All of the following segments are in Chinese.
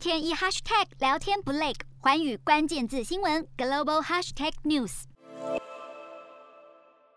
天一 hashtag 聊天不累，环宇关键字新闻 global hashtag news。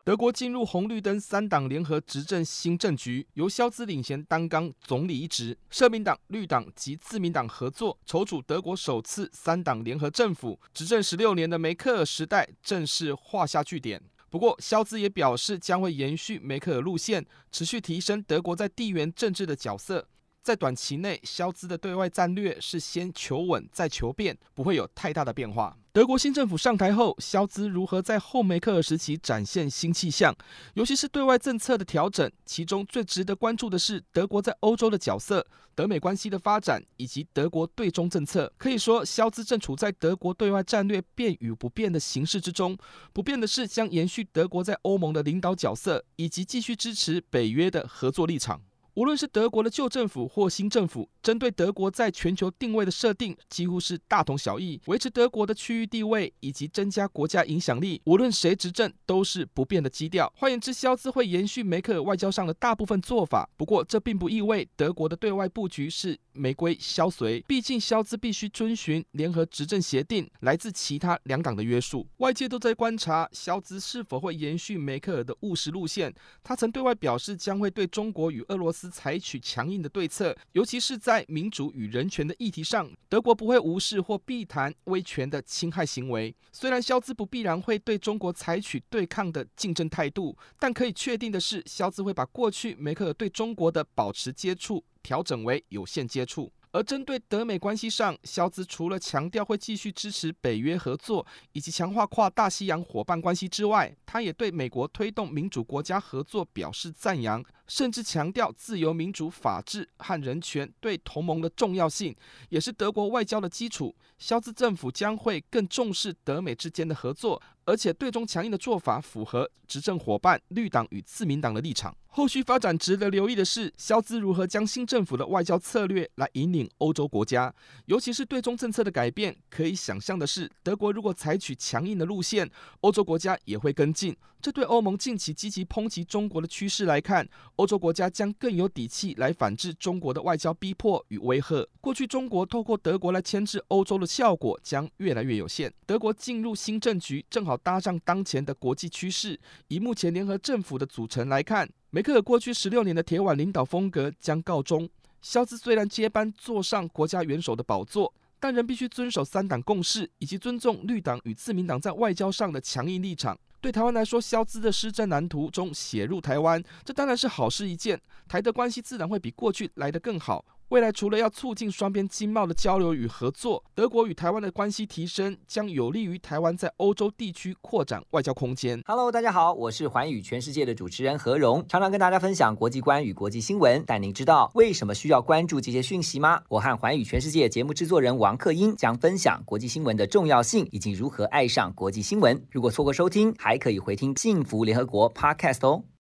德国进入红绿灯三党联合执政新政局，由肖兹领衔担纲总理一职，社民党、绿党及自民党合作，筹组德国首次三党联合政府。执政十六年的梅克尔时代正式画下句点。不过，肖兹也表示将会延续梅克尔路线，持续提升德国在地缘政治的角色。在短期内，肖兹的对外战略是先求稳再求变，不会有太大的变化。德国新政府上台后，肖兹如何在后梅克尔时期展现新气象，尤其是对外政策的调整，其中最值得关注的是德国在欧洲的角色、德美关系的发展以及德国对中政策。可以说，肖兹正处在德国对外战略变与不变的形势之中。不变的是将延续德国在欧盟的领导角色，以及继续支持北约的合作立场。无论是德国的旧政府或新政府，针对德国在全球定位的设定几乎是大同小异，维持德国的区域地位以及增加国家影响力，无论谁执政都是不变的基调。换言之，肖兹会延续梅克尔外交上的大部分做法。不过，这并不意味德国的对外布局是玫瑰萧随，毕竟肖兹必须遵循联合执政协定来自其他两党的约束。外界都在观察肖兹是否会延续梅克尔的务实路线。他曾对外表示将会对中国与俄罗斯。采取强硬的对策，尤其是在民主与人权的议题上，德国不会无视或避谈威权的侵害行为。虽然肖兹不必然会对中国采取对抗的竞争态度，但可以确定的是，肖兹会把过去梅克尔对中国的保持接触调整为有限接触。而针对德美关系上，肖兹除了强调会继续支持北约合作以及强化跨大西洋伙伴关系之外，他也对美国推动民主国家合作表示赞扬，甚至强调自由、民主、法治和人权对同盟的重要性，也是德国外交的基础。肖兹政府将会更重视德美之间的合作。而且对中强硬的做法符合执政伙伴绿党与自民党的立场。后续发展值得留意的是，肖兹如何将新政府的外交策略来引领欧洲国家，尤其是对中政策的改变。可以想象的是，德国如果采取强硬的路线，欧洲国家也会跟进。这对欧盟近期积极抨击中国的趋势来看，欧洲国家将更有底气来反制中国的外交逼迫与威吓。过去中国透过德国来牵制欧洲的效果将越来越有限。德国进入新政局，正好搭上当前的国际趋势。以目前联合政府的组成来看，梅克尔过去十六年的铁腕领导风格将告终。萧兹虽然接班坐上国家元首的宝座，但仍必须遵守三党共识，以及尊重绿党与自民党在外交上的强硬立场。对台湾来说，萧兹的施政蓝图中写入台湾，这当然是好事一件。台德关系自然会比过去来得更好。未来除了要促进双边经贸的交流与合作，德国与台湾的关系提升将有利于台湾在欧洲地区扩展外交空间。Hello，大家好，我是寰宇全世界的主持人何荣，常常跟大家分享国际观与国际新闻。但您知道为什么需要关注这些讯息吗？我和寰宇全世界节目制作人王克英将分享国际新闻的重要性以及如何爱上国际新闻。如果错过收听，还可以回听《幸福联合国》Podcast 哦。